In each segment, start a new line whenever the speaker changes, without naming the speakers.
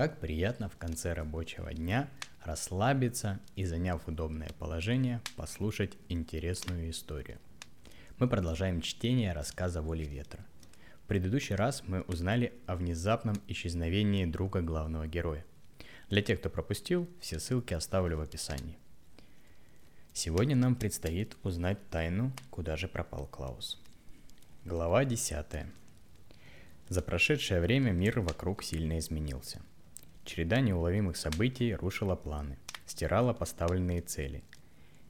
Как приятно в конце рабочего дня расслабиться и, заняв удобное положение, послушать интересную историю. Мы продолжаем чтение рассказа «Воли ветра». В предыдущий раз мы узнали о внезапном исчезновении друга главного героя. Для тех, кто пропустил, все ссылки оставлю в описании. Сегодня нам предстоит узнать тайну, куда же пропал Клаус. Глава 10. За прошедшее время мир вокруг сильно изменился. Череда неуловимых событий рушила планы, стирала поставленные цели.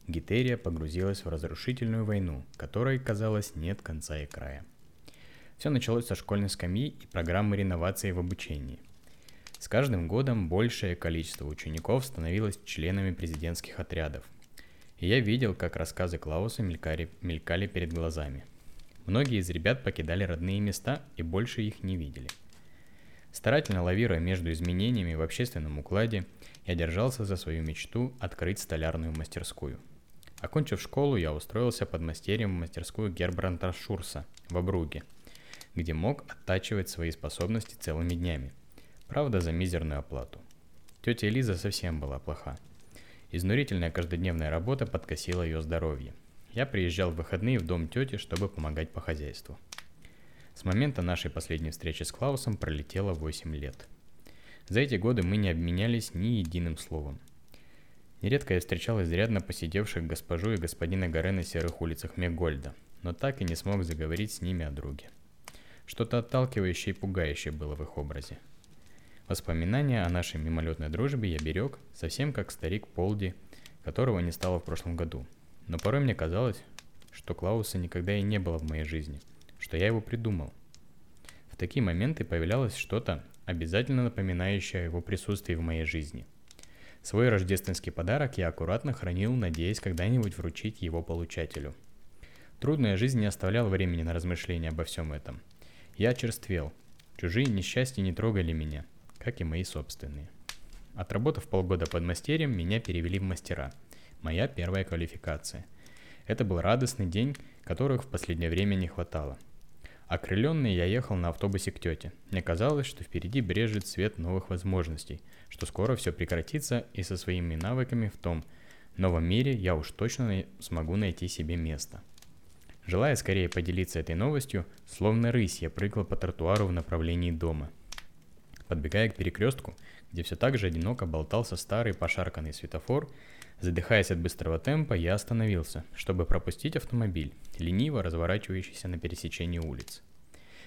Гитерия погрузилась в разрушительную войну, которой, казалось, нет конца и края. Все началось со школьной скамьи и программы реновации в обучении. С каждым годом большее количество учеников становилось членами президентских отрядов. И я видел, как рассказы Клауса мелькали, мелькали перед глазами. Многие из ребят покидали родные места и больше их не видели. Старательно лавируя между изменениями в общественном укладе, я держался за свою мечту открыть столярную мастерскую. Окончив школу, я устроился под мастерем в мастерскую Гербранта Шурса в Абруге, где мог оттачивать свои способности целыми днями – Правда, за мизерную оплату. Тетя Элиза совсем была плоха. Изнурительная каждодневная работа подкосила ее здоровье. Я приезжал в выходные в дом тети, чтобы помогать по хозяйству. С момента нашей последней встречи с Клаусом пролетело 8 лет. За эти годы мы не обменялись ни единым словом. Нередко я встречал изрядно посидевших госпожу и господина Горе на серых улицах Мегольда, но так и не смог заговорить с ними о друге. Что-то отталкивающее и пугающее было в их образе – Воспоминания о нашей мимолетной дружбе я берег, совсем как старик Полди, которого не стало в прошлом году. Но порой мне казалось, что Клауса никогда и не было в моей жизни, что я его придумал. В такие моменты появлялось что-то, обязательно напоминающее о его присутствии в моей жизни. Свой рождественский подарок я аккуратно хранил, надеясь когда-нибудь вручить его получателю. Трудная жизнь не оставляла времени на размышления обо всем этом. Я черствел. Чужие несчастья не трогали меня – как и мои собственные. Отработав полгода под мастерем, меня перевели в мастера. Моя первая квалификация. Это был радостный день, которых в последнее время не хватало. Окрыленный я ехал на автобусе к тете. Мне казалось, что впереди брежет свет новых возможностей, что скоро все прекратится и со своими навыками в том новом мире я уж точно смогу найти себе место. Желая скорее поделиться этой новостью, словно рысь я прыгал по тротуару в направлении дома – Подбегая к перекрестку, где все так же одиноко болтался старый пошарканный светофор, задыхаясь от быстрого темпа, я остановился, чтобы пропустить автомобиль, лениво разворачивающийся на пересечении улиц.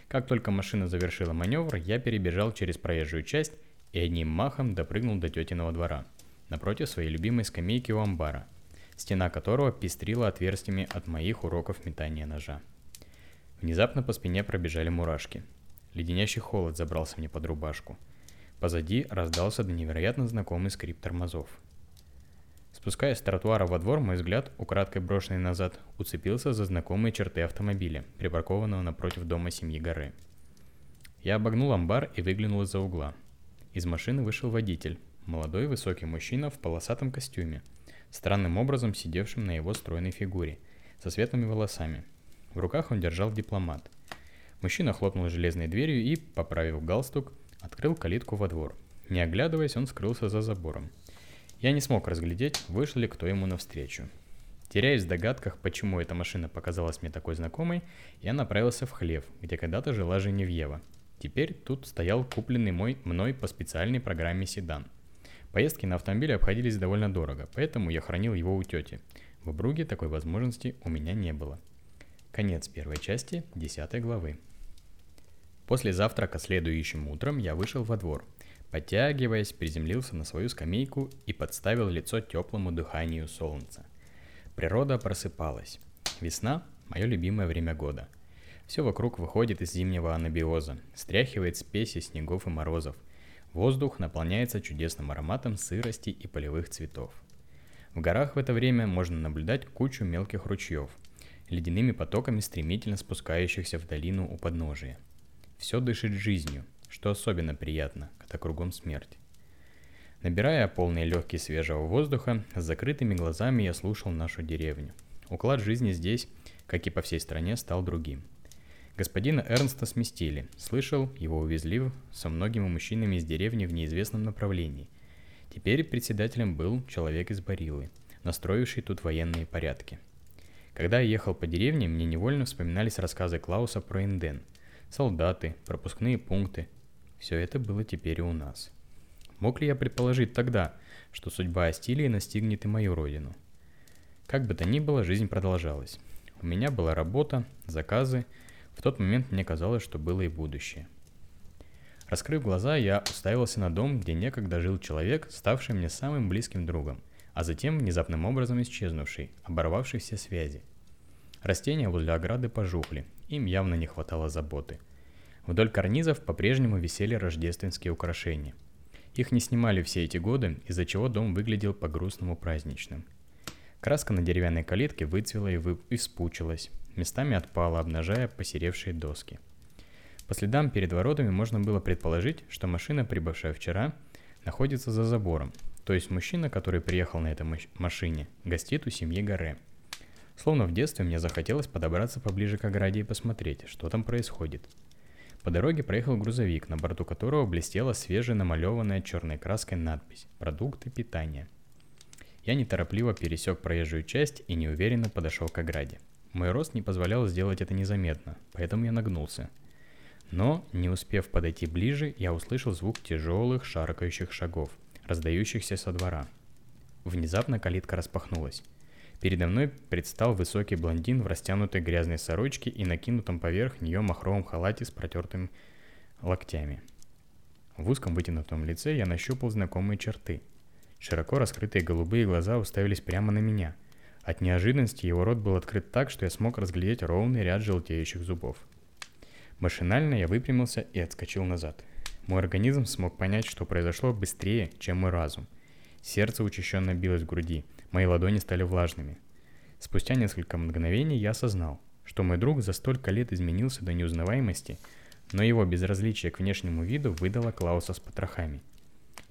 Как только машина завершила маневр, я перебежал через проезжую часть и одним махом допрыгнул до тетиного двора, напротив своей любимой скамейки у амбара, стена которого пестрила отверстиями от моих уроков метания ножа. Внезапно по спине пробежали мурашки – Леденящий холод забрался мне под рубашку. Позади раздался до невероятно знакомый скрип тормозов. Спускаясь с тротуара во двор, мой взгляд, украдкой брошенный назад, уцепился за знакомые черты автомобиля, припаркованного напротив дома семьи горы. Я обогнул амбар и выглянул из-за угла. Из машины вышел водитель, молодой высокий мужчина в полосатом костюме, странным образом сидевшим на его стройной фигуре, со светлыми волосами. В руках он держал дипломат – Мужчина хлопнул железной дверью и, поправив галстук, открыл калитку во двор. Не оглядываясь, он скрылся за забором. Я не смог разглядеть, вышел ли кто ему навстречу. Теряясь в догадках, почему эта машина показалась мне такой знакомой, я направился в хлев, где когда-то жила Женевьева. Теперь тут стоял купленный мой, мной по специальной программе седан. Поездки на автомобиле обходились довольно дорого, поэтому я хранил его у тети. В Бруге такой возможности у меня не было. Конец первой части 10 главы. После завтрака следующим утром я вышел во двор. Подтягиваясь, приземлился на свою скамейку и подставил лицо теплому дыханию солнца. Природа просыпалась. Весна – мое любимое время года. Все вокруг выходит из зимнего анабиоза, стряхивает спеси снегов и морозов. Воздух наполняется чудесным ароматом сырости и полевых цветов. В горах в это время можно наблюдать кучу мелких ручьев, ледяными потоками стремительно спускающихся в долину у подножия – все дышит жизнью, что особенно приятно, когда кругом смерть. Набирая полные легкие свежего воздуха, с закрытыми глазами я слушал нашу деревню. Уклад жизни здесь, как и по всей стране, стал другим. Господина Эрнста сместили. Слышал, его увезли со многими мужчинами из деревни в неизвестном направлении. Теперь председателем был человек из Барилы, настроивший тут военные порядки. Когда я ехал по деревне, мне невольно вспоминались рассказы Клауса про Инден. Солдаты, пропускные пункты. Все это было теперь и у нас. Мог ли я предположить тогда, что судьба Астилии настигнет и мою родину? Как бы то ни было, жизнь продолжалась. У меня была работа, заказы, в тот момент мне казалось, что было и будущее. Раскрыв глаза, я уставился на дом, где некогда жил человек, ставший мне самым близким другом, а затем внезапным образом исчезнувший, оборвавший все связи. Растения возле ограды пожухли, им явно не хватало заботы. Вдоль карнизов по-прежнему висели рождественские украшения. Их не снимали все эти годы, из-за чего дом выглядел по-грустному праздничным. Краска на деревянной калитке выцвела и вы... испучилась, местами отпала, обнажая посеревшие доски. По следам перед воротами можно было предположить, что машина, прибывшая вчера, находится за забором, то есть мужчина, который приехал на этой машине, гостит у семьи Гаре. Словно в детстве мне захотелось подобраться поближе к ограде и посмотреть, что там происходит. По дороге проехал грузовик, на борту которого блестела свежая намалеванная черной краской надпись «Продукты питания». Я неторопливо пересек проезжую часть и неуверенно подошел к ограде – мой рост не позволял сделать это незаметно, поэтому я нагнулся. Но, не успев подойти ближе, я услышал звук тяжелых шаркающих шагов, раздающихся со двора. Внезапно калитка распахнулась. Передо мной предстал высокий блондин в растянутой грязной сорочке и накинутом поверх нее махровом халате с протертыми локтями. В узком вытянутом лице я нащупал знакомые черты. Широко раскрытые голубые глаза уставились прямо на меня – от неожиданности его рот был открыт так, что я смог разглядеть ровный ряд желтеющих зубов. Машинально я выпрямился и отскочил назад. Мой организм смог понять, что произошло быстрее, чем мой разум. Сердце учащенно билось в груди, мои ладони стали влажными. Спустя несколько мгновений я осознал, что мой друг за столько лет изменился до неузнаваемости, но его безразличие к внешнему виду выдало Клауса с потрохами.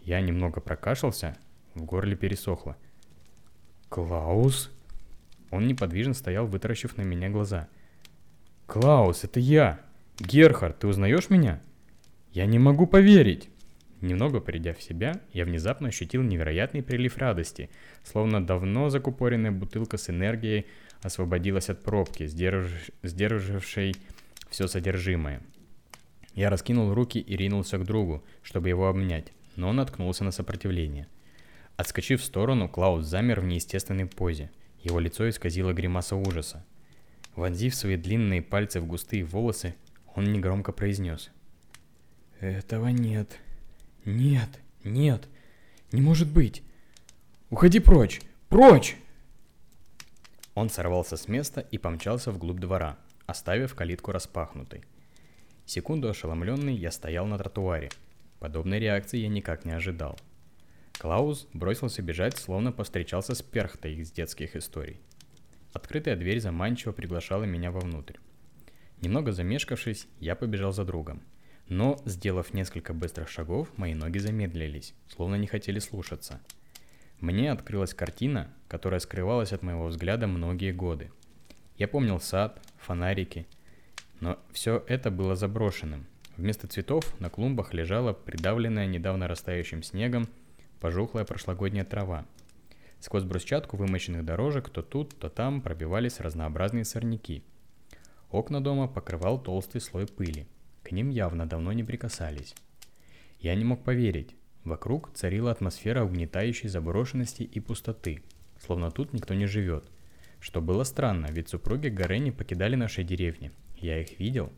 Я немного прокашлялся, в горле пересохло. «Клаус?» Он неподвижно стоял, вытаращив на меня глаза. «Клаус, это я! Герхард, ты узнаешь меня?» «Я не могу поверить!» Немного придя в себя, я внезапно ощутил невероятный прилив радости, словно давно закупоренная бутылка с энергией освободилась от пробки, сдерж... сдержавшей все содержимое. Я раскинул руки и ринулся к другу, чтобы его обнять, но он наткнулся на сопротивление. Отскочив в сторону, Клаус замер в неестественной позе – его лицо исказило гримаса ужаса. Вонзив свои длинные пальцы в густые волосы, он негромко произнес. «Этого нет. Нет, нет. Не может быть. Уходи прочь! Прочь!» Он сорвался с места и помчался вглубь двора, оставив калитку распахнутой. Секунду ошеломленный, я стоял на тротуаре. Подобной реакции я никак не ожидал – Клаус бросился бежать, словно повстречался с перхтой из детских историй. Открытая дверь заманчиво приглашала меня вовнутрь. Немного замешкавшись, я побежал за другом. Но, сделав несколько быстрых шагов, мои ноги замедлились, словно не хотели слушаться. Мне открылась картина, которая скрывалась от моего взгляда многие годы. Я помнил сад, фонарики, но все это было заброшенным. Вместо цветов на клумбах лежала придавленная недавно растающим снегом пожухлая прошлогодняя трава. Сквозь брусчатку вымощенных дорожек то тут, то там пробивались разнообразные сорняки. Окна дома покрывал толстый слой пыли. К ним явно давно не прикасались. Я не мог поверить. Вокруг царила атмосфера угнетающей заброшенности и пустоты, словно тут никто не живет. Что было странно, ведь супруги Гарени покидали наши деревни. Я их видел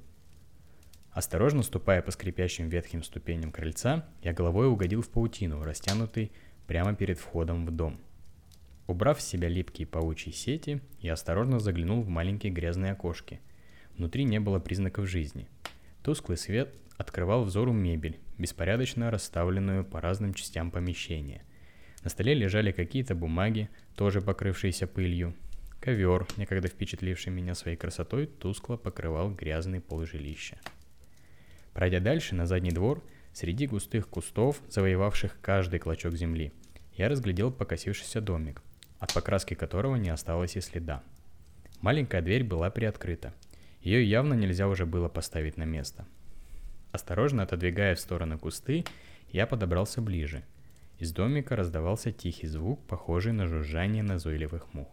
– Осторожно ступая по скрипящим ветхим ступеням крыльца, я головой угодил в паутину, растянутый прямо перед входом в дом. Убрав с себя липкие паучьи сети, я осторожно заглянул в маленькие грязные окошки. Внутри не было признаков жизни. Тусклый свет открывал взору мебель, беспорядочно расставленную по разным частям помещения. На столе лежали какие-то бумаги, тоже покрывшиеся пылью. Ковер, некогда впечатливший меня своей красотой, тускло покрывал грязный пол жилища. Пройдя дальше, на задний двор, среди густых кустов, завоевавших каждый клочок земли, я разглядел покосившийся домик, от покраски которого не осталось и следа. Маленькая дверь была приоткрыта, Ее явно нельзя уже было поставить на место. Осторожно отодвигая в стороны кусты, я подобрался ближе. Из домика раздавался тихий звук, похожий на жужжание назойливых мух.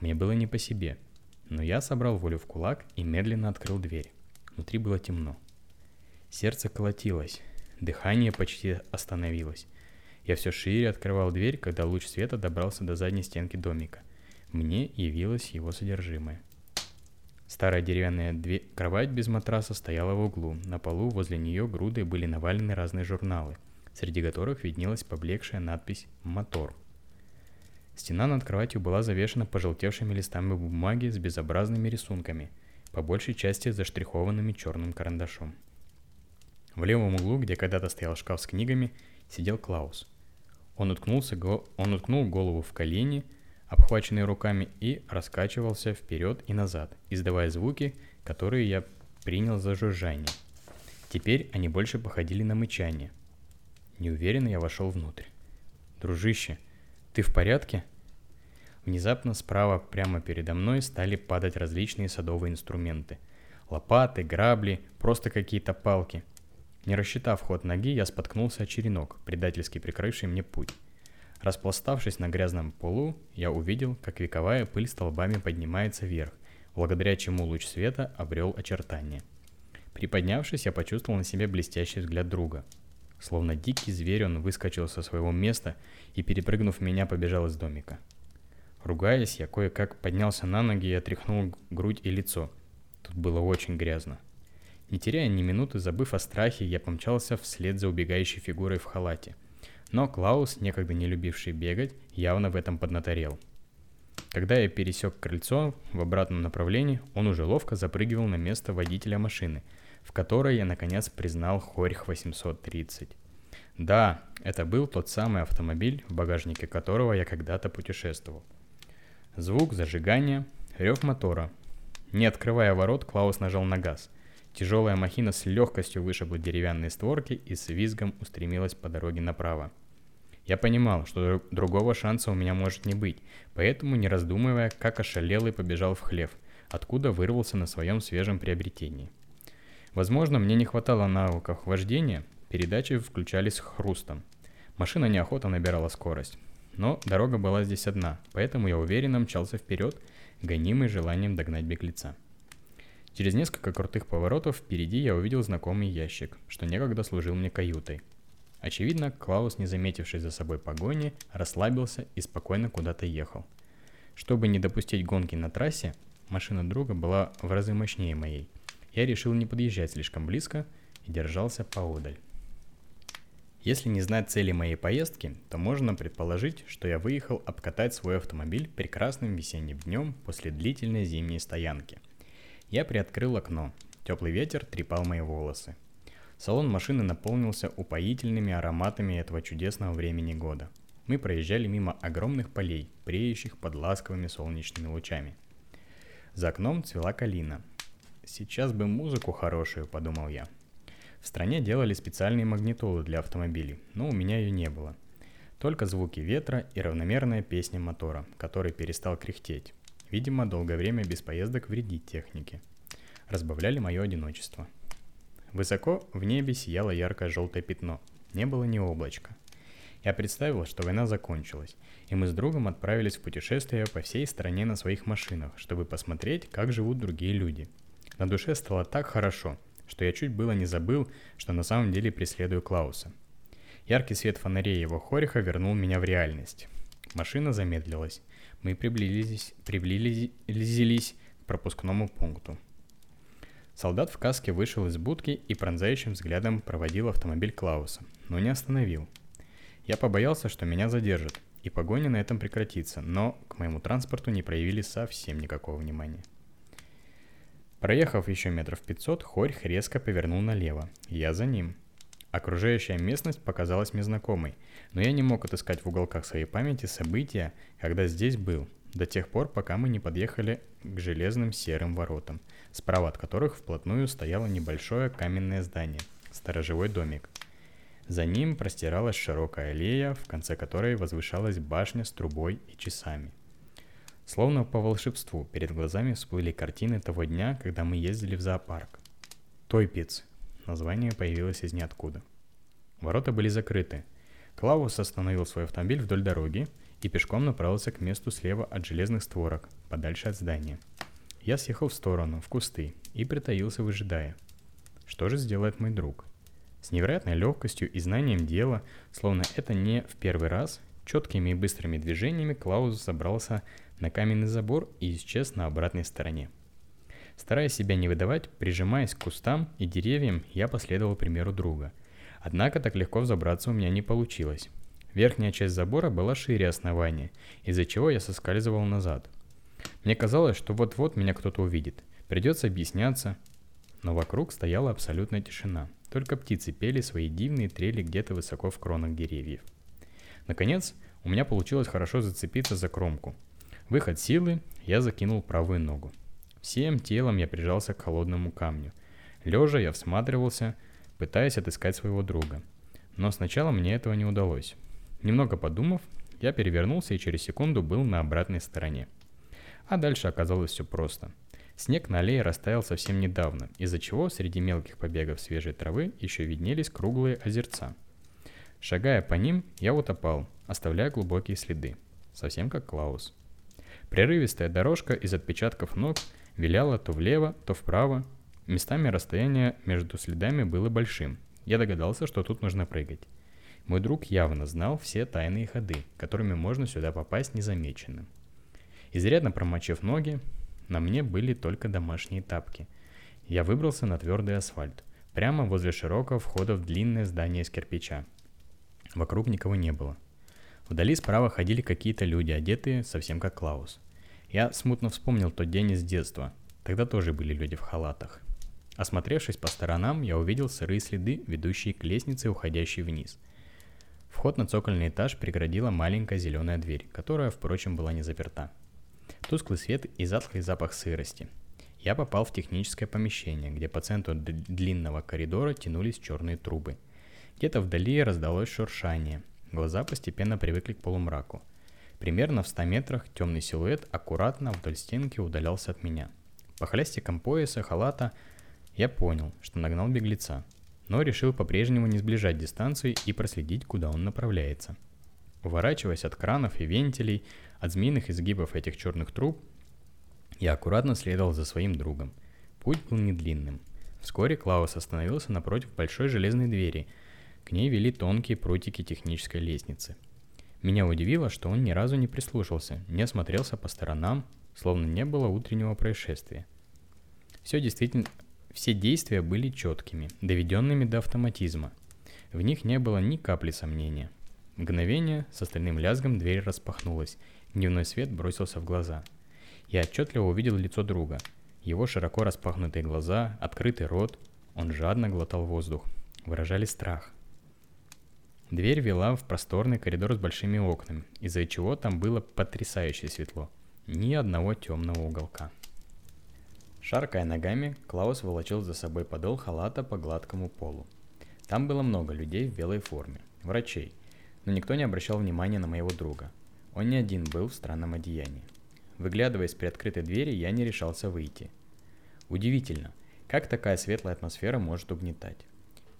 Мне было не по себе, но я собрал волю в кулак и медленно открыл дверь. Внутри было темно. Сердце колотилось, дыхание почти остановилось. Я все шире открывал дверь, когда луч света добрался до задней стенки домика. Мне явилось его содержимое. Старая деревянная дверь, кровать без матраса стояла в углу. На полу возле нее грудой были навалены разные журналы, среди которых виднелась поблекшая надпись «Мотор». Стена над кроватью была завешена пожелтевшими листами бумаги с безобразными рисунками, по большей части заштрихованными черным карандашом. В левом углу, где когда-то стоял шкаф с книгами, сидел Клаус. Он, уткнулся, он уткнул голову в колени – обхваченный руками, и раскачивался вперед и назад, издавая звуки, которые я принял за жужжание. Теперь они больше походили на мычание. Неуверенно я вошел внутрь. «Дружище, ты в порядке?» Внезапно справа прямо передо мной стали падать различные садовые инструменты. Лопаты, грабли, просто какие-то палки. Не рассчитав ход ноги, я споткнулся о черенок, предательски прикрывший мне путь. Распластавшись на грязном полу, я увидел, как вековая пыль столбами поднимается вверх, благодаря чему луч света обрел очертания. Приподнявшись, я почувствовал на себе блестящий взгляд друга. Словно дикий зверь он выскочил со своего места и, перепрыгнув меня, побежал из домика. Ругаясь, я кое-как поднялся на ноги и отряхнул грудь и лицо. Тут было очень грязно. Не теряя ни минуты, забыв о страхе, я помчался вслед за убегающей фигурой в халате – но Клаус, некогда не любивший бегать, явно в этом поднаторел. Когда я пересек крыльцо в обратном направлении, он уже ловко запрыгивал на место водителя машины, в которой я наконец признал Хорьх 830. Да, это был тот самый автомобиль, в багажнике которого я когда-то путешествовал. Звук зажигания, рев мотора. Не открывая ворот, Клаус нажал на газ. Тяжелая махина с легкостью вышибла деревянные створки и с визгом устремилась по дороге направо. Я понимал, что другого шанса у меня может не быть, поэтому, не раздумывая, как ошалелый побежал в хлев, откуда вырвался на своем свежем приобретении. Возможно, мне не хватало навыков вождения, передачи включались хрустом. Машина неохотно набирала скорость. Но дорога была здесь одна, поэтому я уверенно мчался вперед, гонимый желанием догнать беглеца. Через несколько крутых поворотов впереди я увидел знакомый ящик, что некогда служил мне каютой – Очевидно, Клаус, не заметивший за собой погони, расслабился и спокойно куда-то ехал. Чтобы не допустить гонки на трассе, машина друга была в разы мощнее моей. Я решил не подъезжать слишком близко и держался поодаль. Если не знать цели моей поездки, то можно предположить, что я выехал обкатать свой автомобиль прекрасным весенним днем после длительной зимней стоянки. Я приоткрыл окно. Теплый ветер трепал мои волосы. Салон машины наполнился упоительными ароматами этого чудесного времени года. Мы проезжали мимо огромных полей, преющих под ласковыми солнечными лучами. За окном цвела калина. «Сейчас бы музыку хорошую», — подумал я. В стране делали специальные магнитолы для автомобилей, но у меня ее не было. Только звуки ветра и равномерная песня мотора, который перестал кряхтеть. Видимо, долгое время без поездок вредить технике. Разбавляли мое одиночество — Высоко в небе сияло яркое желтое пятно. Не было ни облачка. Я представил, что война закончилась, и мы с другом отправились в путешествие по всей стране на своих машинах, чтобы посмотреть, как живут другие люди. На душе стало так хорошо, что я чуть было не забыл, что на самом деле преследую Клауса. Яркий свет фонарей его хориха вернул меня в реальность. Машина замедлилась. Мы приблизились, приблизились к пропускному пункту. Солдат в каске вышел из будки и пронзающим взглядом проводил автомобиль Клауса, но не остановил. Я побоялся, что меня задержат, и погоня на этом прекратится, но к моему транспорту не проявили совсем никакого внимания. Проехав еще метров 500, Хорьх резко повернул налево. Я за ним. Окружающая местность показалась мне знакомой, но я не мог отыскать в уголках своей памяти события, когда здесь был, до тех пор, пока мы не подъехали к железным серым воротам, справа от которых вплотную стояло небольшое каменное здание, сторожевой домик. За ним простиралась широкая аллея, в конце которой возвышалась башня с трубой и часами. Словно по волшебству перед глазами всплыли картины того дня, когда мы ездили в зоопарк. Тойпиц. Название появилось из ниоткуда. Ворота были закрыты. Клаус остановил свой автомобиль вдоль дороги и пешком направился к месту слева от железных створок, подальше от здания. Я съехал в сторону, в кусты, и притаился, выжидая. Что же сделает мой друг? С невероятной легкостью и знанием дела, словно это не в первый раз, четкими и быстрыми движениями Клаус забрался на каменный забор и исчез на обратной стороне. Стараясь себя не выдавать, прижимаясь к кустам и деревьям, я последовал примеру друга. Однако так легко взобраться у меня не получилось. Верхняя часть забора была шире основания, из-за чего я соскальзывал назад. Мне казалось, что вот-вот меня кто-то увидит. Придется объясняться. Но вокруг стояла абсолютная тишина. Только птицы пели свои дивные трели где-то высоко в кронах деревьев. Наконец, у меня получилось хорошо зацепиться за кромку – Выход силы, я закинул правую ногу. Всем телом я прижался к холодному камню. Лежа я всматривался, пытаясь отыскать своего друга. Но сначала мне этого не удалось. Немного подумав, я перевернулся и через секунду был на обратной стороне. А дальше оказалось все просто. Снег на аллее растаял совсем недавно, из-за чего среди мелких побегов свежей травы еще виднелись круглые озерца. Шагая по ним, я утопал, оставляя глубокие следы. Совсем как Клаус. Прерывистая дорожка из отпечатков ног виляла то влево, то вправо. Местами расстояние между следами было большим. Я догадался, что тут нужно прыгать. Мой друг явно знал все тайные ходы, которыми можно сюда попасть незамеченным. Изрядно промочив ноги, на мне были только домашние тапки. Я выбрался на твердый асфальт, прямо возле широкого входа в длинное здание из кирпича. Вокруг никого не было. Вдали справа ходили какие-то люди, одетые совсем как Клаус. Я смутно вспомнил тот день из детства. Тогда тоже были люди в халатах. Осмотревшись по сторонам, я увидел сырые следы, ведущие к лестнице, уходящей вниз. Вход на цокольный этаж преградила маленькая зеленая дверь, которая, впрочем, была не заперта. Тусклый свет и затхлый запах сырости. Я попал в техническое помещение, где по центру длинного коридора тянулись черные трубы. Где-то вдали раздалось шуршание, Глаза постепенно привыкли к полумраку. Примерно в 100 метрах темный силуэт аккуратно вдоль стенки удалялся от меня. По хлястикам пояса, халата я понял, что нагнал беглеца, но решил по-прежнему не сближать дистанцию и проследить, куда он направляется. Уворачиваясь от кранов и вентилей, от змеиных изгибов этих черных труб, я аккуратно следовал за своим другом. Путь был недлинным. Вскоре Клаус остановился напротив большой железной двери – к ней вели тонкие прутики технической лестницы. Меня удивило, что он ни разу не прислушался, не осмотрелся по сторонам, словно не было утреннего происшествия. Все действительно, все действия были четкими, доведенными до автоматизма. В них не было ни капли сомнения. Мгновение с остальным лязгом дверь распахнулась, дневной свет бросился в глаза. Я отчетливо увидел лицо друга. Его широко распахнутые глаза, открытый рот, он жадно глотал воздух, выражали страх – Дверь вела в просторный коридор с большими окнами, из-за чего там было потрясающе светло. Ни одного темного уголка. Шаркая ногами, Клаус волочил за собой подол халата по гладкому полу. Там было много людей в белой форме, врачей, но никто не обращал внимания на моего друга. Он не один был в странном одеянии. Выглядывая из приоткрытой двери, я не решался выйти. Удивительно, как такая светлая атмосфера может угнетать.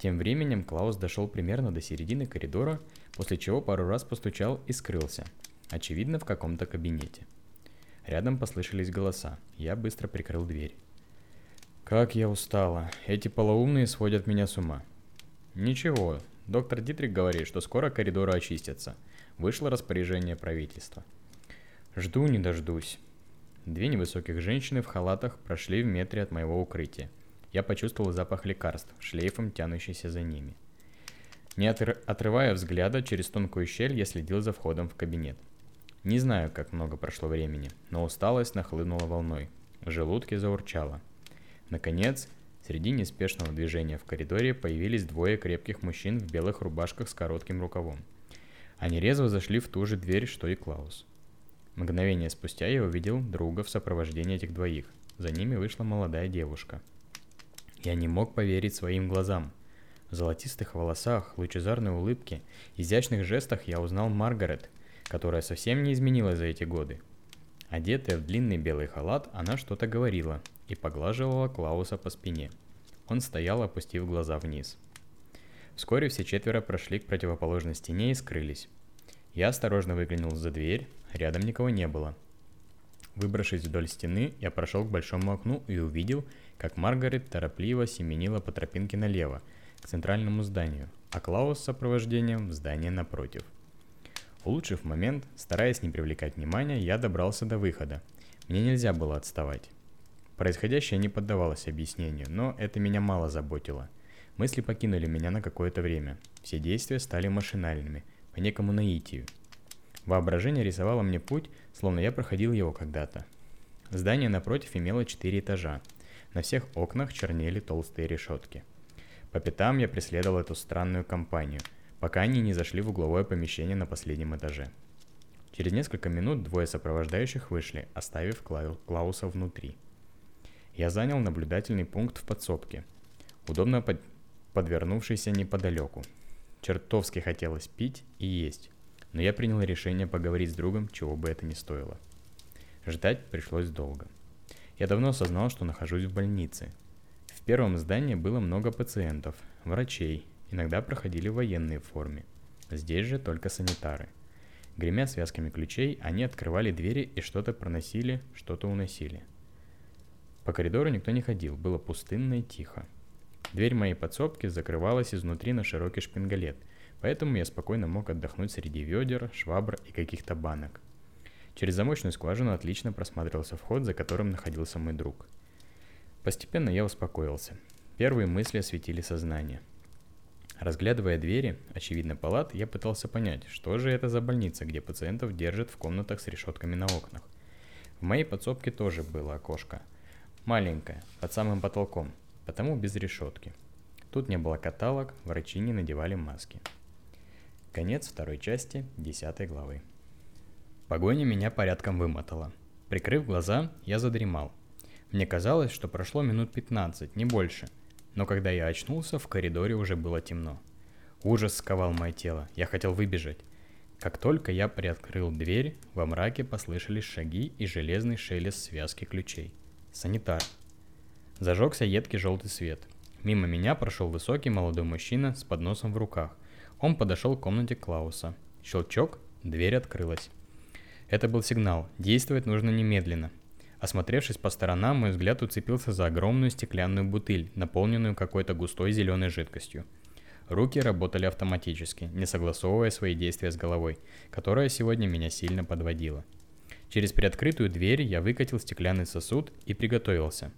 Тем временем Клаус дошел примерно до середины коридора, после чего пару раз постучал и скрылся, очевидно в каком-то кабинете. Рядом послышались голоса, я быстро прикрыл дверь. Как я устала, эти полоумные сводят меня с ума. Ничего, доктор Дитрик говорит, что скоро коридоры очистятся. Вышло распоряжение правительства. Жду не дождусь. Две невысоких женщины в халатах прошли в метре от моего укрытия – я почувствовал запах лекарств, шлейфом тянущийся за ними. Не отрывая взгляда, через тонкую щель я следил за входом в кабинет. Не знаю, как много прошло времени, но усталость нахлынула волной. В желудке заурчало. Наконец, среди неспешного движения в коридоре появились двое крепких мужчин в белых рубашках с коротким рукавом. Они резво зашли в ту же дверь, что и Клаус. Мгновение спустя я увидел друга в сопровождении этих двоих. За ними вышла молодая девушка – я не мог поверить своим глазам. В золотистых волосах, лучезарной улыбке, изящных жестах я узнал Маргарет, которая совсем не изменилась за эти годы. Одетая в длинный белый халат, она что-то говорила и поглаживала Клауса по спине. Он стоял, опустив глаза вниз. Вскоре все четверо прошли к противоположной стене и скрылись. Я осторожно выглянул за дверь, рядом никого не было. Выбравшись вдоль стены, я прошел к большому окну и увидел, как Маргарет торопливо семенила по тропинке налево, к центральному зданию, а Клаус с сопровождением в здание напротив – Улучшив момент, стараясь не привлекать внимания, я добрался до выхода. Мне нельзя было отставать. Происходящее не поддавалось объяснению, но это меня мало заботило. Мысли покинули меня на какое-то время. Все действия стали машинальными, по некому наитию. Воображение рисовало мне путь, словно я проходил его когда-то. Здание напротив имело четыре этажа. На всех окнах чернели толстые решетки. По пятам я преследовал эту странную компанию – пока они не зашли в угловое помещение на последнем этаже. Через несколько минут двое сопровождающих вышли, оставив Клауса внутри. Я занял наблюдательный пункт в подсобке, удобно под... подвернувшийся неподалеку. Чертовски хотелось пить и есть, но я принял решение поговорить с другом, чего бы это ни стоило. Ждать пришлось долго. Я давно осознал, что нахожусь в больнице. В первом здании было много пациентов, врачей, Иногда проходили военные в форме. Здесь же только санитары. Гремя связками ключей, они открывали двери и что-то проносили, что-то уносили. По коридору никто не ходил, было пустынно и тихо. Дверь моей подсобки закрывалась изнутри на широкий шпингалет, поэтому я спокойно мог отдохнуть среди ведер, швабр и каких-то банок. Через замочную скважину отлично просматривался вход, за которым находился мой друг. Постепенно я успокоился. Первые мысли осветили сознание. Разглядывая двери, очевидно палат, я пытался понять, что же это за больница, где пациентов держат в комнатах с решетками на окнах. В моей подсобке тоже было окошко. Маленькое, под самым потолком, потому без решетки. Тут не было каталог, врачи не надевали маски. Конец второй части, десятой главы. Погоня меня порядком вымотала. Прикрыв глаза, я задремал. Мне казалось, что прошло минут 15, не больше – но когда я очнулся, в коридоре уже было темно. Ужас сковал мое тело, я хотел выбежать. Как только я приоткрыл дверь, во мраке послышались шаги и железный шелест связки ключей. Санитар. Зажегся едкий желтый свет. Мимо меня прошел высокий молодой мужчина с подносом в руках. Он подошел к комнате Клауса. Щелчок, дверь открылась. Это был сигнал, действовать нужно немедленно. Осмотревшись по сторонам, мой взгляд уцепился за огромную стеклянную бутыль, наполненную какой-то густой зеленой жидкостью. Руки работали автоматически, не согласовывая свои действия с головой, которая сегодня меня сильно подводила. Через приоткрытую дверь я выкатил стеклянный сосуд и приготовился.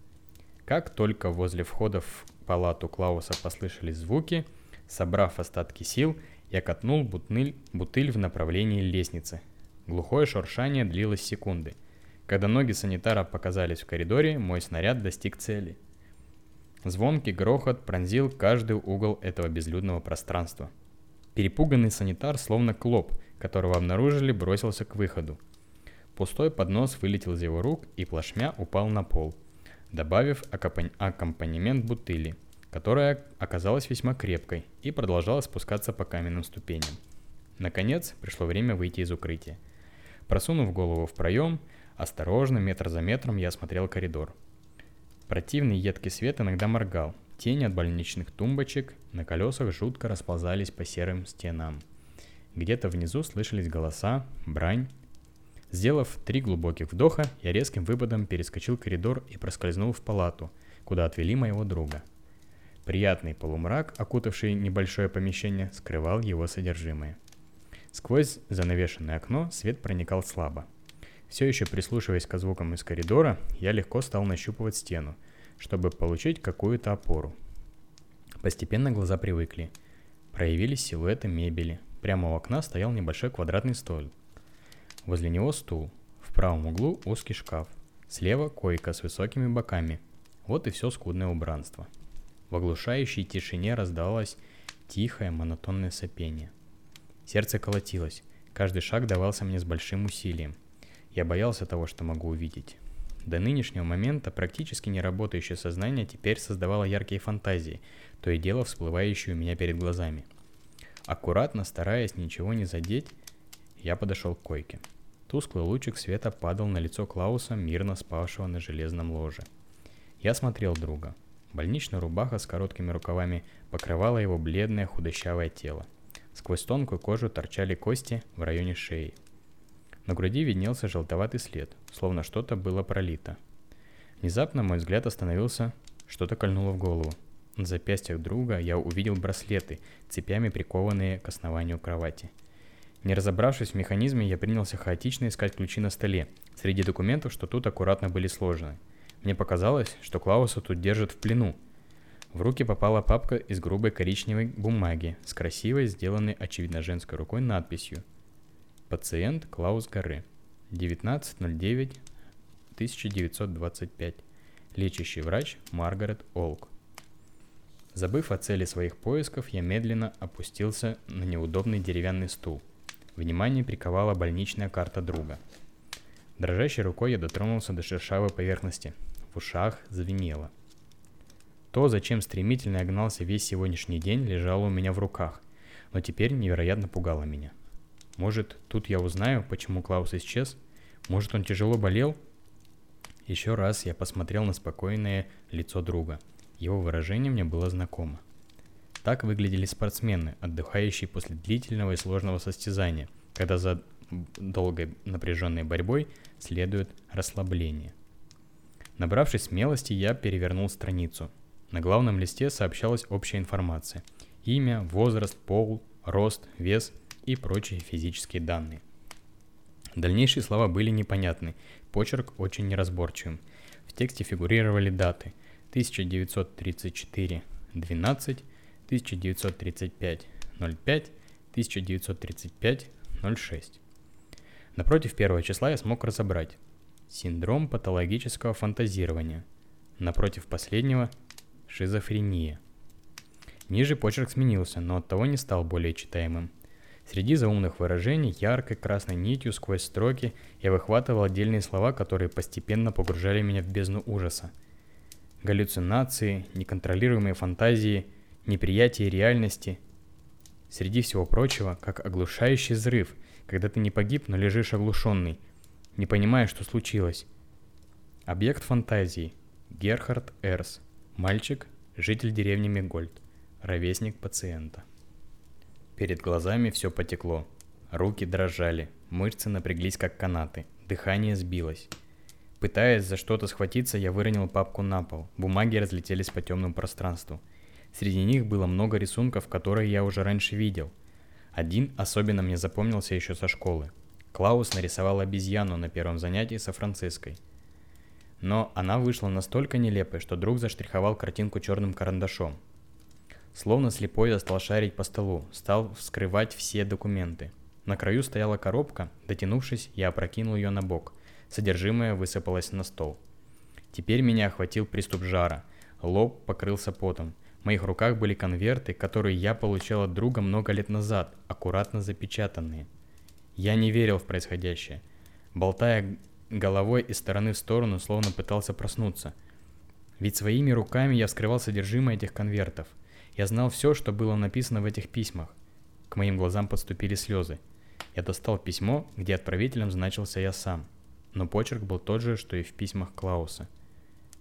Как только возле входа в палату Клауса послышались звуки, собрав остатки сил, я катнул бутыль, бутыль в направлении лестницы. Глухое шуршание длилось секунды – когда ноги санитара показались в коридоре, мой снаряд достиг цели. Звонкий грохот пронзил каждый угол этого безлюдного пространства. Перепуганный санитар, словно клоп, которого обнаружили, бросился к выходу. Пустой поднос вылетел из его рук и плашмя упал на пол, добавив аккомпанемент бутыли, которая оказалась весьма крепкой и продолжала спускаться по каменным ступеням. Наконец, пришло время выйти из укрытия. Просунув голову в проем, Осторожно, метр за метром я осмотрел коридор. Противный едкий свет иногда моргал. Тени от больничных тумбочек на колесах жутко расползались по серым стенам. Где-то внизу слышались голоса, брань. Сделав три глубоких вдоха, я резким выпадом перескочил коридор и проскользнул в палату, куда отвели моего друга. Приятный полумрак, окутавший небольшое помещение, скрывал его содержимое. Сквозь занавешенное окно свет проникал слабо. Все еще прислушиваясь к звукам из коридора, я легко стал нащупывать стену, чтобы получить какую-то опору. Постепенно глаза привыкли. Проявились силуэты мебели. Прямо у окна стоял небольшой квадратный столик. Возле него стул. В правом углу узкий шкаф. Слева койка с высокими боками. Вот и все скудное убранство. В оглушающей тишине раздалось тихое монотонное сопение. Сердце колотилось. Каждый шаг давался мне с большим усилием. Я боялся того, что могу увидеть. До нынешнего момента практически не работающее сознание теперь создавало яркие фантазии, то и дело всплывающие у меня перед глазами. Аккуратно, стараясь ничего не задеть, я подошел к койке. Тусклый лучик света падал на лицо Клауса, мирно спавшего на железном ложе. Я смотрел друга. Больничная рубаха с короткими рукавами покрывала его бледное худощавое тело. Сквозь тонкую кожу торчали кости в районе шеи. На груди виднелся желтоватый след, словно что-то было пролито. Внезапно мой взгляд остановился, что-то кольнуло в голову. На запястьях друга я увидел браслеты, цепями прикованные к основанию кровати. Не разобравшись в механизме, я принялся хаотично искать ключи на столе, среди документов, что тут аккуратно были сложены. Мне показалось, что Клауса тут держат в плену. В руки попала папка из грубой коричневой бумаги с красивой, сделанной очевидно женской рукой надписью Пациент Клаус Горы. 19.09.1925. Лечащий врач Маргарет Олк. Забыв о цели своих поисков, я медленно опустился на неудобный деревянный стул. Внимание приковала больничная карта друга. Дрожащей рукой я дотронулся до шершавой поверхности. В ушах звенело. То, зачем стремительно я гнался весь сегодняшний день, лежало у меня в руках, но теперь невероятно пугало меня – может, тут я узнаю, почему Клаус исчез? Может, он тяжело болел? Еще раз я посмотрел на спокойное лицо друга. Его выражение мне было знакомо. Так выглядели спортсмены, отдыхающие после длительного и сложного состязания, когда за долгой напряженной борьбой следует расслабление. Набравшись смелости, я перевернул страницу. На главном листе сообщалась общая информация. Имя, возраст, пол, рост, вес и прочие физические данные. Дальнейшие слова были непонятны, почерк очень неразборчивым. В тексте фигурировали даты 1934 12, 1935 05, 1935 06. Напротив первого числа я смог разобрать синдром патологического фантазирования. Напротив последнего – шизофрения. Ниже почерк сменился, но оттого не стал более читаемым – Среди заумных выражений яркой красной нитью сквозь строки я выхватывал отдельные слова, которые постепенно погружали меня в бездну ужаса. Галлюцинации, неконтролируемые фантазии, неприятие реальности. Среди всего прочего, как оглушающий взрыв, когда ты не погиб, но лежишь оглушенный, не понимая, что случилось. Объект фантазии. Герхард Эрс. Мальчик, житель деревни Мегольд. Ровесник пациента. Перед глазами все потекло. Руки дрожали, мышцы напряглись как канаты, дыхание сбилось. Пытаясь за что-то схватиться, я выронил папку на пол. Бумаги разлетелись по темному пространству. Среди них было много рисунков, которые я уже раньше видел. Один особенно мне запомнился еще со школы. Клаус нарисовал обезьяну на первом занятии со Франциской. Но она вышла настолько нелепой, что друг заштриховал картинку черным карандашом. Словно слепой я стал шарить по столу, стал вскрывать все документы. На краю стояла коробка, дотянувшись, я опрокинул ее на бок. Содержимое высыпалось на стол. Теперь меня охватил приступ жара. Лоб покрылся потом. В моих руках были конверты, которые я получал от друга много лет назад, аккуратно запечатанные. Я не верил в происходящее. Болтая головой из стороны в сторону, словно пытался проснуться. Ведь своими руками я вскрывал содержимое этих конвертов – я знал все, что было написано в этих письмах. К моим глазам подступили слезы. Я достал письмо, где отправителем значился я сам. Но почерк был тот же, что и в письмах Клауса.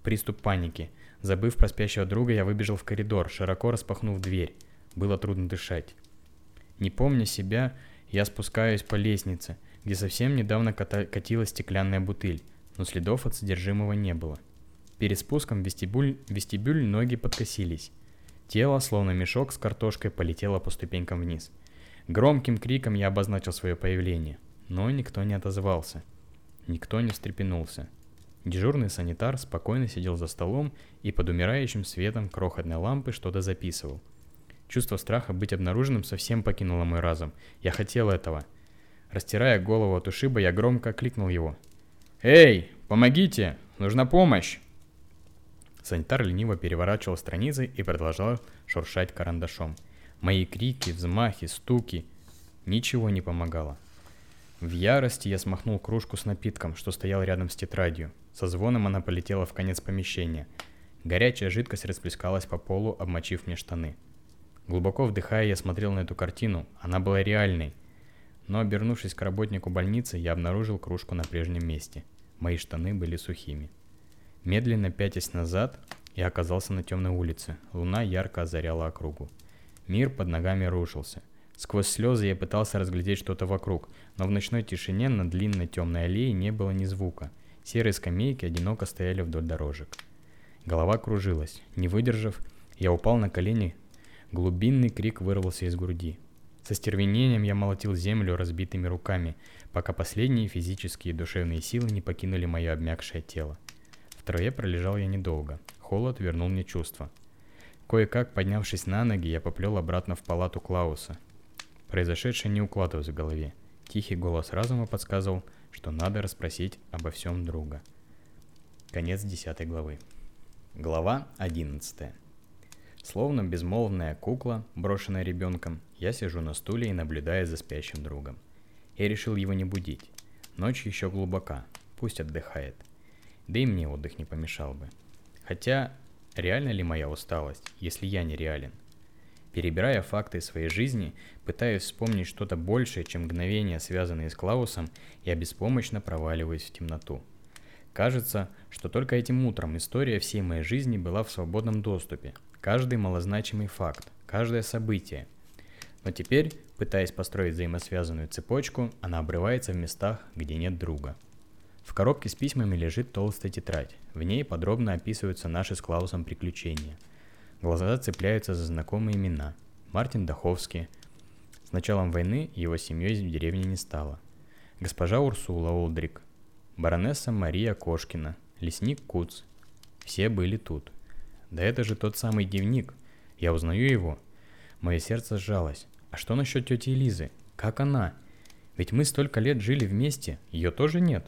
Приступ паники. Забыв про спящего друга, я выбежал в коридор, широко распахнув дверь. Было трудно дышать. Не помня себя, я спускаюсь по лестнице, где совсем недавно катилась стеклянная бутыль, но следов от содержимого не было. Перед спуском в вестибюль, вестибюль ноги подкосились. Тело, словно мешок с картошкой, полетело по ступенькам вниз. Громким криком я обозначил свое появление, но никто не отозвался. Никто не встрепенулся. Дежурный санитар спокойно сидел за столом и под умирающим светом крохотной лампы что-то записывал. Чувство страха быть обнаруженным совсем покинуло мой разум. Я хотел этого. Растирая голову от ушиба, я громко кликнул его. «Эй, помогите! Нужна помощь!» Санитар лениво переворачивал страницы и продолжал шуршать карандашом. Мои крики, взмахи, стуки. Ничего не помогало. В ярости я смахнул кружку с напитком, что стоял рядом с тетрадью. Со звоном она полетела в конец помещения. Горячая жидкость расплескалась по полу, обмочив мне штаны. Глубоко вдыхая, я смотрел на эту картину. Она была реальной. Но обернувшись к работнику больницы, я обнаружил кружку на прежнем месте. Мои штаны были сухими. Медленно пятясь назад, я оказался на темной улице. Луна ярко озаряла округу. Мир под ногами рушился. Сквозь слезы я пытался разглядеть что-то вокруг, но в ночной тишине на длинной темной аллее не было ни звука. Серые скамейки одиноко стояли вдоль дорожек. Голова кружилась. Не выдержав, я упал на колени. Глубинный крик вырвался из груди. Со стервенением я молотил землю разбитыми руками, пока последние физические и душевные силы не покинули мое обмякшее тело. В траве пролежал я недолго. Холод вернул мне чувство. Кое-как, поднявшись на ноги, я поплел обратно в палату Клауса. Произошедшее не укладывалось в голове. Тихий голос разума подсказывал, что надо расспросить обо всем друга. Конец десятой главы. Глава одиннадцатая. Словно безмолвная кукла, брошенная ребенком, я сижу на стуле и наблюдаю за спящим другом. Я решил его не будить. Ночь еще глубока, пусть отдыхает. Да и мне отдых не помешал бы. Хотя, реальна ли моя усталость, если я не реален? Перебирая факты своей жизни, пытаясь вспомнить что-то большее, чем мгновения, связанные с Клаусом, я беспомощно проваливаюсь в темноту. Кажется, что только этим утром история всей моей жизни была в свободном доступе. Каждый малозначимый факт, каждое событие. Но теперь, пытаясь построить взаимосвязанную цепочку, она обрывается в местах, где нет друга. В коробке с письмами лежит толстая тетрадь. В ней подробно описываются наши с Клаусом приключения – Глаза цепляются за знакомые имена. Мартин Даховский. С началом войны его семьей в деревне не стало. Госпожа Урсула Олдрик. Баронесса Мария Кошкина. Лесник Куц. Все были тут. Да это же тот самый дневник. Я узнаю его. Мое сердце сжалось. А что насчет тети Элизы? Как она? Ведь мы столько лет жили вместе, ее тоже нет.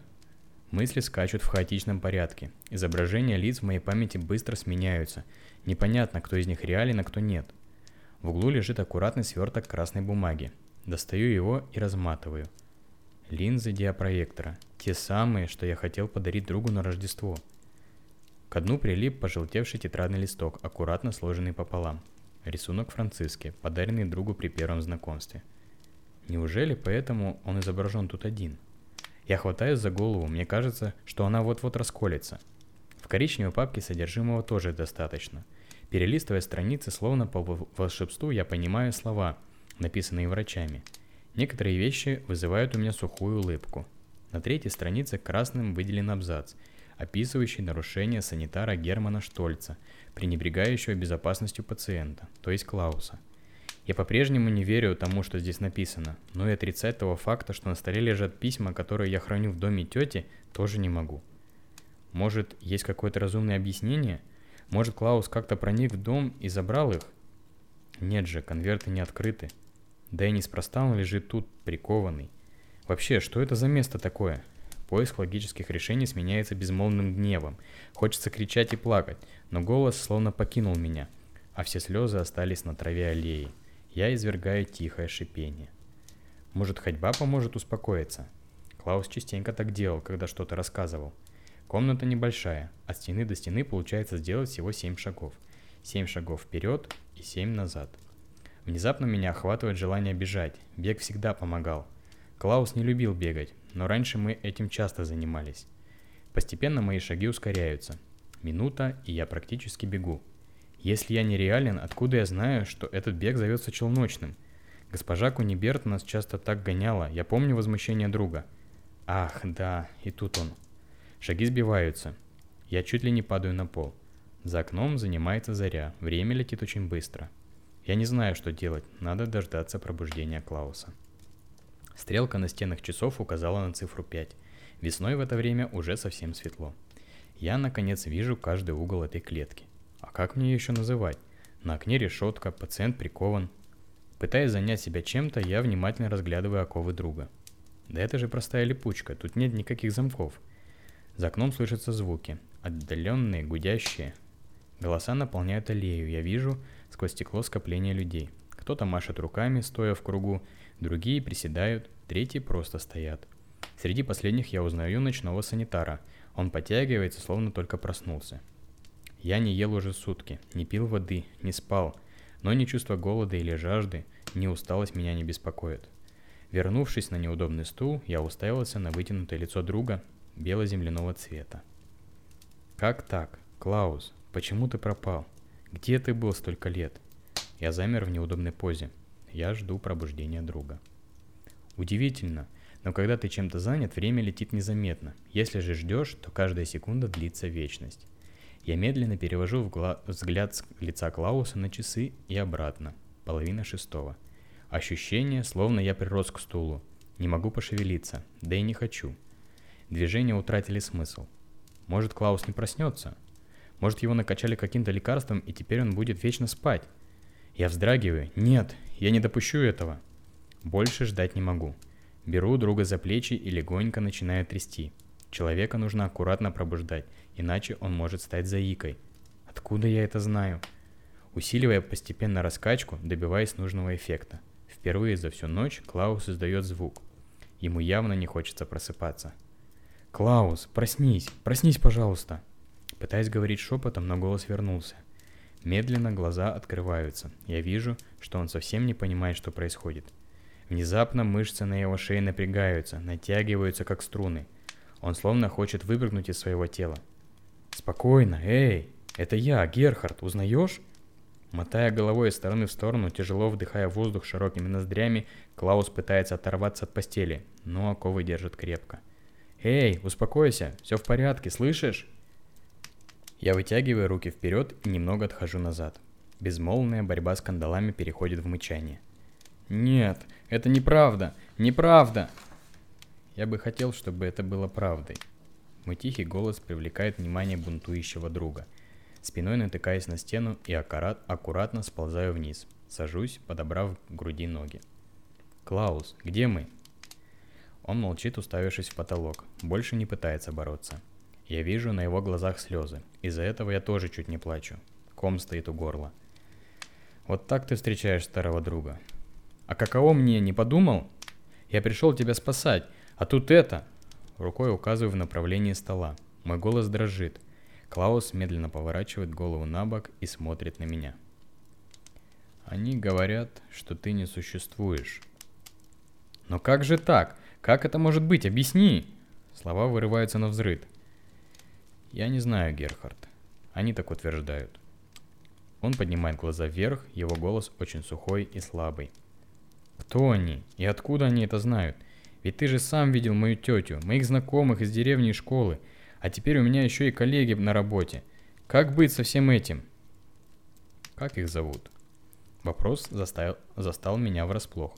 Мысли скачут в хаотичном порядке. Изображения лиц в моей памяти быстро сменяются. Непонятно, кто из них реален, а кто нет. В углу лежит аккуратный сверток красной бумаги. Достаю его и разматываю. Линзы диапроектора. Те самые, что я хотел подарить другу на Рождество. К дну прилип пожелтевший тетрадный листок, аккуратно сложенный пополам. Рисунок Франциски, подаренный другу при первом знакомстве. Неужели поэтому он изображен тут один? Я хватаюсь за голову, мне кажется, что она вот-вот расколется. В коричневой папке содержимого тоже достаточно. Перелистывая страницы, словно по волшебству, я понимаю слова, написанные врачами. Некоторые вещи вызывают у меня сухую улыбку. На третьей странице красным выделен абзац, описывающий нарушение санитара Германа Штольца, пренебрегающего безопасностью пациента, то есть Клауса – я по-прежнему не верю тому, что здесь написано, но и отрицать того факта, что на столе лежат письма, которые я храню в доме тети, тоже не могу. Может, есть какое-то разумное объяснение? Может, Клаус как-то проник в дом и забрал их? Нет же, конверты не открыты. Да и неспроста он лежит тут, прикованный. Вообще, что это за место такое? Поиск логических решений сменяется безмолвным гневом. Хочется кричать и плакать, но голос словно покинул меня, а все слезы остались на траве аллеи. Я извергаю тихое шипение. Может, ходьба поможет успокоиться? Клаус частенько так делал, когда что-то рассказывал. Комната небольшая, от стены до стены получается сделать всего 7 шагов. 7 шагов вперед и 7 назад. Внезапно меня охватывает желание бежать. Бег всегда помогал. Клаус не любил бегать, но раньше мы этим часто занимались. Постепенно мои шаги ускоряются. Минута, и я практически бегу. Если я не реален, откуда я знаю, что этот бег зовется челночным? Госпожа Куниберт нас часто так гоняла, я помню возмущение друга. Ах, да, и тут он. Шаги сбиваются. Я чуть ли не падаю на пол. За окном занимается заря, время летит очень быстро. Я не знаю, что делать, надо дождаться пробуждения Клауса. Стрелка на стенах часов указала на цифру 5. Весной в это время уже совсем светло. Я, наконец, вижу каждый угол этой клетки. А как мне еще называть? На окне решетка, пациент прикован. Пытаясь занять себя чем-то, я внимательно разглядываю оковы друга. Да это же простая липучка, тут нет никаких замков. За окном слышатся звуки, отдаленные, гудящие. Голоса наполняют аллею, я вижу сквозь стекло скопление людей. Кто-то машет руками, стоя в кругу, другие приседают, третьи просто стоят. Среди последних я узнаю ночного санитара. Он подтягивается, словно только проснулся. Я не ел уже сутки, не пил воды, не спал, но ни чувство голода или жажды, ни усталость меня не беспокоят. Вернувшись на неудобный стул, я уставился на вытянутое лицо друга бело-земляного цвета. «Как так? Клаус, почему ты пропал? Где ты был столько лет?» Я замер в неудобной позе. Я жду пробуждения друга. Удивительно, но когда ты чем-то занят, время летит незаметно. Если же ждешь, то каждая секунда длится вечность. Я медленно перевожу взгляд с лица Клауса на часы и обратно. Половина шестого. Ощущение, словно я прирос к стулу. Не могу пошевелиться, да и не хочу. Движения утратили смысл. Может, Клаус не проснется? Может, его накачали каким-то лекарством, и теперь он будет вечно спать? Я вздрагиваю. Нет, я не допущу этого. Больше ждать не могу. Беру друга за плечи и легонько начинаю трясти. Человека нужно аккуратно пробуждать, иначе он может стать заикой. Откуда я это знаю? Усиливая постепенно раскачку, добиваясь нужного эффекта. Впервые за всю ночь Клаус издает звук. Ему явно не хочется просыпаться. «Клаус, проснись! Проснись, пожалуйста!» Пытаясь говорить шепотом, но голос вернулся. Медленно глаза открываются. Я вижу, что он совсем не понимает, что происходит. Внезапно мышцы на его шее напрягаются, натягиваются как струны. Он словно хочет выпрыгнуть из своего тела. «Спокойно, эй! Это я, Герхард, узнаешь?» Мотая головой из стороны в сторону, тяжело вдыхая воздух широкими ноздрями, Клаус пытается оторваться от постели, но оковы держат крепко. «Эй, успокойся, все в порядке, слышишь?» Я вытягиваю руки вперед и немного отхожу назад. Безмолвная борьба с кандалами переходит в мычание. «Нет, это неправда! Неправда!» Я бы хотел, чтобы это было правдой. Мой тихий голос привлекает внимание бунтующего друга. Спиной натыкаясь на стену и аккурат, аккуратно сползаю вниз. Сажусь, подобрав к груди ноги. «Клаус, где мы?» Он молчит, уставившись в потолок. Больше не пытается бороться. Я вижу на его глазах слезы. Из-за этого я тоже чуть не плачу. Ком стоит у горла. Вот так ты встречаешь старого друга. А каково мне, не подумал? Я пришел тебя спасать, а тут это... Рукой указываю в направлении стола. Мой голос дрожит. Клаус медленно поворачивает голову на бок и смотрит на меня. Они говорят, что ты не существуешь. Но как же так? Как это может быть? Объясни! Слова вырываются на взрыд. Я не знаю, Герхард. Они так утверждают. Он поднимает глаза вверх, его голос очень сухой и слабый. Кто они? И откуда они это знают? Ведь ты же сам видел мою тетю, моих знакомых из деревни и школы, а теперь у меня еще и коллеги на работе. Как быть со всем этим? Как их зовут? Вопрос заставил, застал меня врасплох.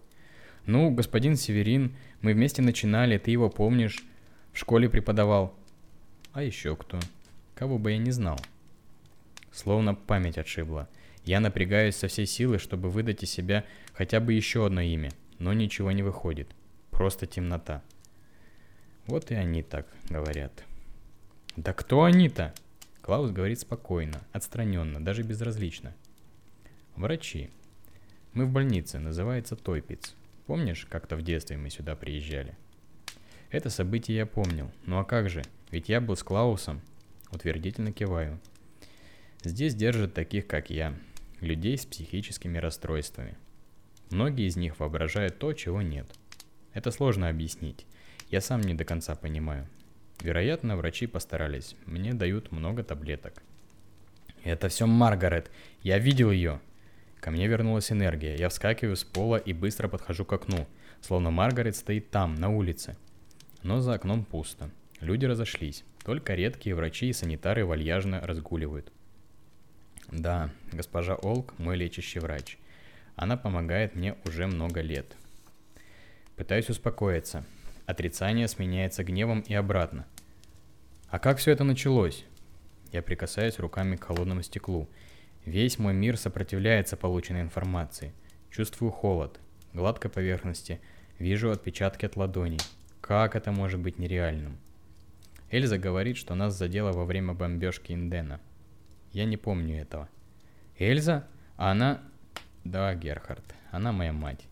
Ну, господин Северин, мы вместе начинали, ты его помнишь, в школе преподавал. А еще кто? Кого бы я не знал. Словно память отшибла. Я напрягаюсь со всей силы, чтобы выдать из себя хотя бы еще одно имя, но ничего не выходит. Просто темнота. Вот и они так говорят. Да кто они-то? Клаус говорит спокойно, отстраненно, даже безразлично. Врачи. Мы в больнице, называется Тойпиц. Помнишь, как-то в детстве мы сюда приезжали? Это событие я помнил. Ну а как же? Ведь я был с Клаусом. Утвердительно киваю. Здесь держат таких, как я, людей с психическими расстройствами. Многие из них воображают то, чего нет. Это сложно объяснить. Я сам не до конца понимаю. Вероятно, врачи постарались. Мне дают много таблеток. Это все Маргарет. Я видел ее. Ко мне вернулась энергия. Я вскакиваю с пола и быстро подхожу к окну, словно Маргарет стоит там, на улице. Но за окном пусто. Люди разошлись. Только редкие врачи и санитары вальяжно разгуливают. Да, госпожа Олк мой лечащий врач. Она помогает мне уже много лет. Пытаюсь успокоиться. Отрицание сменяется гневом и обратно. А как все это началось? Я прикасаюсь руками к холодному стеклу. Весь мой мир сопротивляется полученной информации. Чувствую холод, гладкой поверхности, вижу отпечатки от ладоней. Как это может быть нереальным? Эльза говорит, что нас задело во время бомбежки Индена. Я не помню этого. Эльза? Она... Да, Герхард, она моя мать.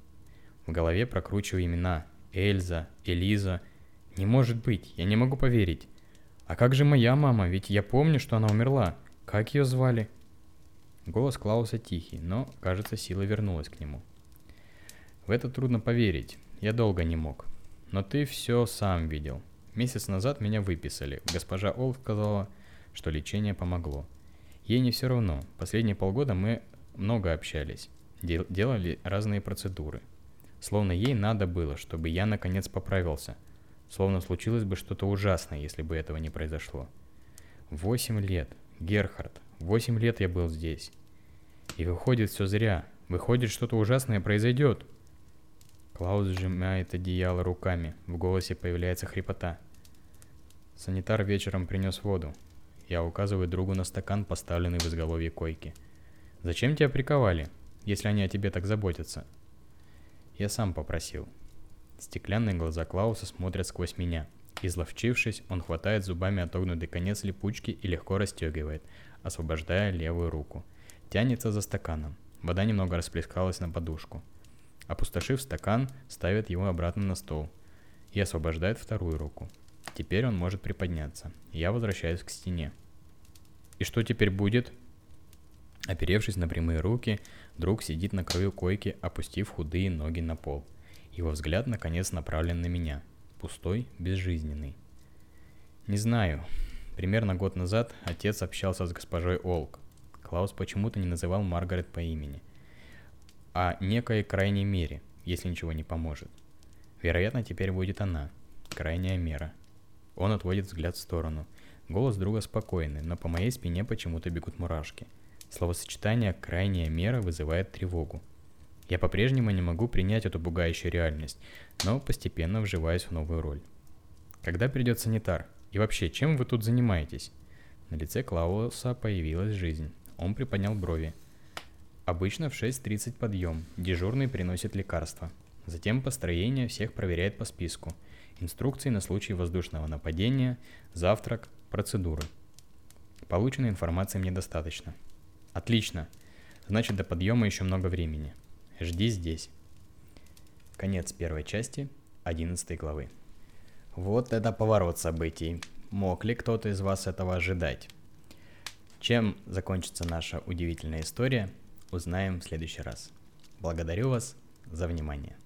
В голове прокручиваю имена. Эльза, Элиза. Не может быть, я не могу поверить. А как же моя мама? Ведь я помню, что она умерла. Как ее звали? Голос Клауса тихий, но, кажется, сила вернулась к нему. В это трудно поверить. Я долго не мог. Но ты все сам видел. Месяц назад меня выписали. Госпожа Олд сказала, что лечение помогло. Ей не все равно. Последние полгода мы много общались. Дел- делали разные процедуры. Словно ей надо было, чтобы я наконец поправился. Словно случилось бы что-то ужасное, если бы этого не произошло. Восемь лет. Герхард. Восемь лет я был здесь. И выходит все зря. Выходит, что-то ужасное произойдет. Клаус сжимает одеяло руками. В голосе появляется хрипота. Санитар вечером принес воду. Я указываю другу на стакан, поставленный в изголовье койки. «Зачем тебя приковали, если они о тебе так заботятся?» Я сам попросил. Стеклянные глаза Клауса смотрят сквозь меня. Изловчившись, он хватает зубами отогнутый конец липучки и легко расстегивает, освобождая левую руку. Тянется за стаканом. Вода немного расплескалась на подушку. Опустошив стакан, ставит его обратно на стол и освобождает вторую руку. Теперь он может приподняться. Я возвращаюсь к стене. И что теперь будет? Оперевшись на прямые руки, друг сидит на краю койки, опустив худые ноги на пол. Его взгляд наконец направлен на меня. Пустой, безжизненный. Не знаю. Примерно год назад отец общался с госпожой Олк. Клаус почему-то не называл Маргарет по имени. О некой крайней мере, если ничего не поможет. Вероятно, теперь будет она. Крайняя мера – он отводит взгляд в сторону. Голос друга спокойный, но по моей спине почему-то бегут мурашки. Словосочетание «крайняя мера» вызывает тревогу. Я по-прежнему не могу принять эту пугающую реальность, но постепенно вживаюсь в новую роль. Когда придет санитар? И вообще, чем вы тут занимаетесь? На лице Клауса появилась жизнь. Он приподнял брови. Обычно в 6.30 подъем. Дежурный приносит лекарства. Затем построение всех проверяет по списку – инструкции на случай воздушного нападения, завтрак, процедуры. Полученной информации мне достаточно. Отлично. Значит, до подъема еще много времени. Жди здесь. Конец первой части 11 главы. Вот это поворот событий. Мог ли кто-то из вас этого ожидать? Чем закончится наша удивительная история, узнаем в следующий раз. Благодарю вас за внимание.